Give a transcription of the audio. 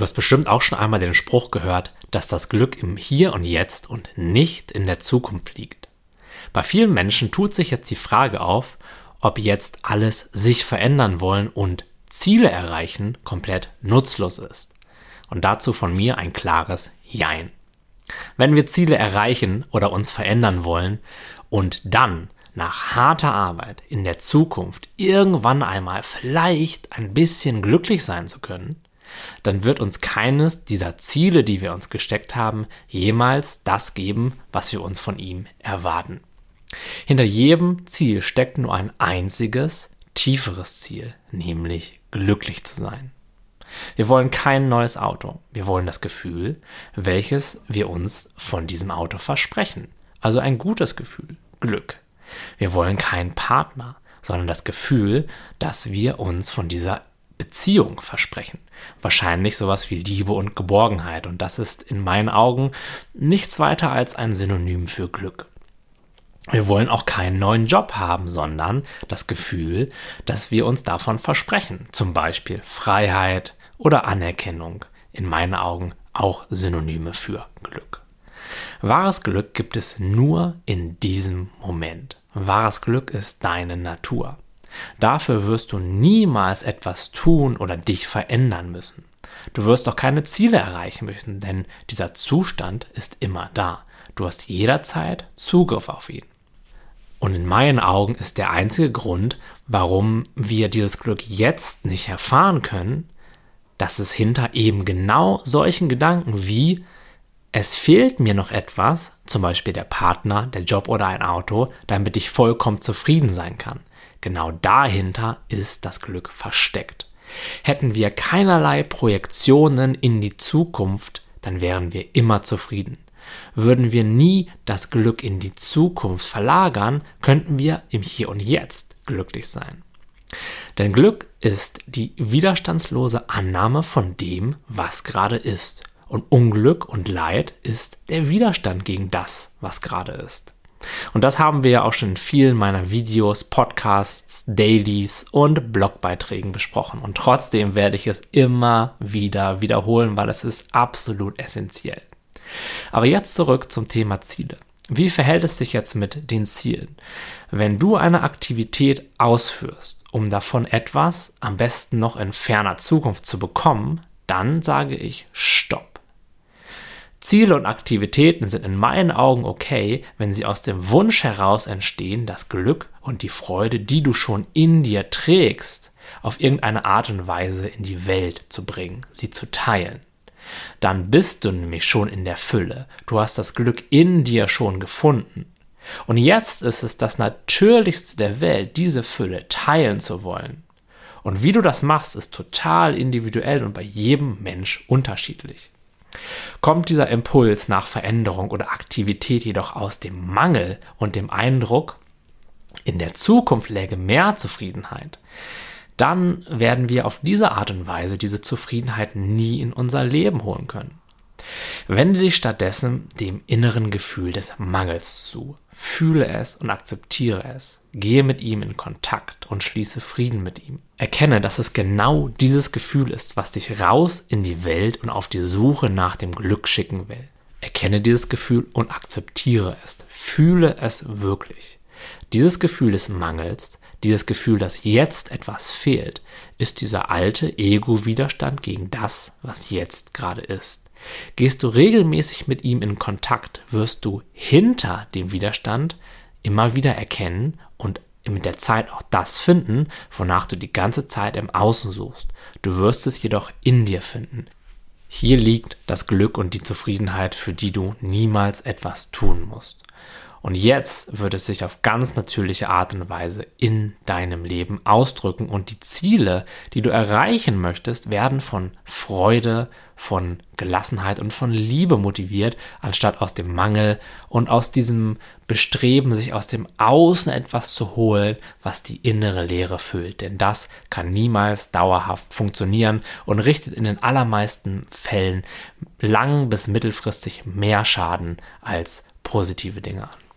Du hast bestimmt auch schon einmal den Spruch gehört, dass das Glück im Hier und Jetzt und nicht in der Zukunft liegt. Bei vielen Menschen tut sich jetzt die Frage auf, ob jetzt alles sich verändern wollen und Ziele erreichen komplett nutzlos ist. Und dazu von mir ein klares Jein. Wenn wir Ziele erreichen oder uns verändern wollen und dann nach harter Arbeit in der Zukunft irgendwann einmal vielleicht ein bisschen glücklich sein zu können, dann wird uns keines dieser Ziele, die wir uns gesteckt haben, jemals das geben, was wir uns von ihm erwarten. Hinter jedem Ziel steckt nur ein einziges, tieferes Ziel, nämlich glücklich zu sein. Wir wollen kein neues Auto. Wir wollen das Gefühl, welches wir uns von diesem Auto versprechen. Also ein gutes Gefühl, Glück. Wir wollen keinen Partner, sondern das Gefühl, dass wir uns von dieser Beziehung versprechen. Wahrscheinlich sowas wie Liebe und Geborgenheit. Und das ist in meinen Augen nichts weiter als ein Synonym für Glück. Wir wollen auch keinen neuen Job haben, sondern das Gefühl, dass wir uns davon versprechen. Zum Beispiel Freiheit oder Anerkennung. In meinen Augen auch Synonyme für Glück. Wahres Glück gibt es nur in diesem Moment. Wahres Glück ist deine Natur. Dafür wirst du niemals etwas tun oder dich verändern müssen. Du wirst auch keine Ziele erreichen müssen, denn dieser Zustand ist immer da. Du hast jederzeit Zugriff auf ihn. Und in meinen Augen ist der einzige Grund, warum wir dieses Glück jetzt nicht erfahren können, dass es hinter eben genau solchen Gedanken wie es fehlt mir noch etwas, zum Beispiel der Partner, der Job oder ein Auto, damit ich vollkommen zufrieden sein kann. Genau dahinter ist das Glück versteckt. Hätten wir keinerlei Projektionen in die Zukunft, dann wären wir immer zufrieden. Würden wir nie das Glück in die Zukunft verlagern, könnten wir im Hier und Jetzt glücklich sein. Denn Glück ist die widerstandslose Annahme von dem, was gerade ist. Und Unglück und Leid ist der Widerstand gegen das, was gerade ist. Und das haben wir ja auch schon in vielen meiner Videos, Podcasts, Dailies und Blogbeiträgen besprochen. Und trotzdem werde ich es immer wieder wiederholen, weil es ist absolut essentiell. Aber jetzt zurück zum Thema Ziele. Wie verhält es sich jetzt mit den Zielen? Wenn du eine Aktivität ausführst, um davon etwas am besten noch in ferner Zukunft zu bekommen, dann sage ich Stopp. Ziele und Aktivitäten sind in meinen Augen okay, wenn sie aus dem Wunsch heraus entstehen, das Glück und die Freude, die du schon in dir trägst, auf irgendeine Art und Weise in die Welt zu bringen, sie zu teilen. Dann bist du nämlich schon in der Fülle. Du hast das Glück in dir schon gefunden. Und jetzt ist es das Natürlichste der Welt, diese Fülle teilen zu wollen. Und wie du das machst, ist total individuell und bei jedem Mensch unterschiedlich. Kommt dieser Impuls nach Veränderung oder Aktivität jedoch aus dem Mangel und dem Eindruck, in der Zukunft läge mehr Zufriedenheit, dann werden wir auf diese Art und Weise diese Zufriedenheit nie in unser Leben holen können. Wende dich stattdessen dem inneren Gefühl des Mangels zu. Fühle es und akzeptiere es. Gehe mit ihm in Kontakt und schließe Frieden mit ihm. Erkenne, dass es genau dieses Gefühl ist, was dich raus in die Welt und auf die Suche nach dem Glück schicken will. Erkenne dieses Gefühl und akzeptiere es. Fühle es wirklich. Dieses Gefühl des Mangels, dieses Gefühl, dass jetzt etwas fehlt, ist dieser alte Ego-Widerstand gegen das, was jetzt gerade ist. Gehst du regelmäßig mit ihm in Kontakt, wirst du hinter dem Widerstand immer wieder erkennen und mit der Zeit auch das finden, wonach du die ganze Zeit im Außen suchst. Du wirst es jedoch in dir finden. Hier liegt das Glück und die Zufriedenheit, für die du niemals etwas tun musst. Und jetzt wird es sich auf ganz natürliche Art und Weise in deinem Leben ausdrücken und die Ziele, die du erreichen möchtest, werden von Freude, von Gelassenheit und von Liebe motiviert, anstatt aus dem Mangel und aus diesem Bestreben, sich aus dem Außen etwas zu holen, was die innere Leere füllt. Denn das kann niemals dauerhaft funktionieren und richtet in den allermeisten Fällen lang bis mittelfristig mehr Schaden als positive Dinge an.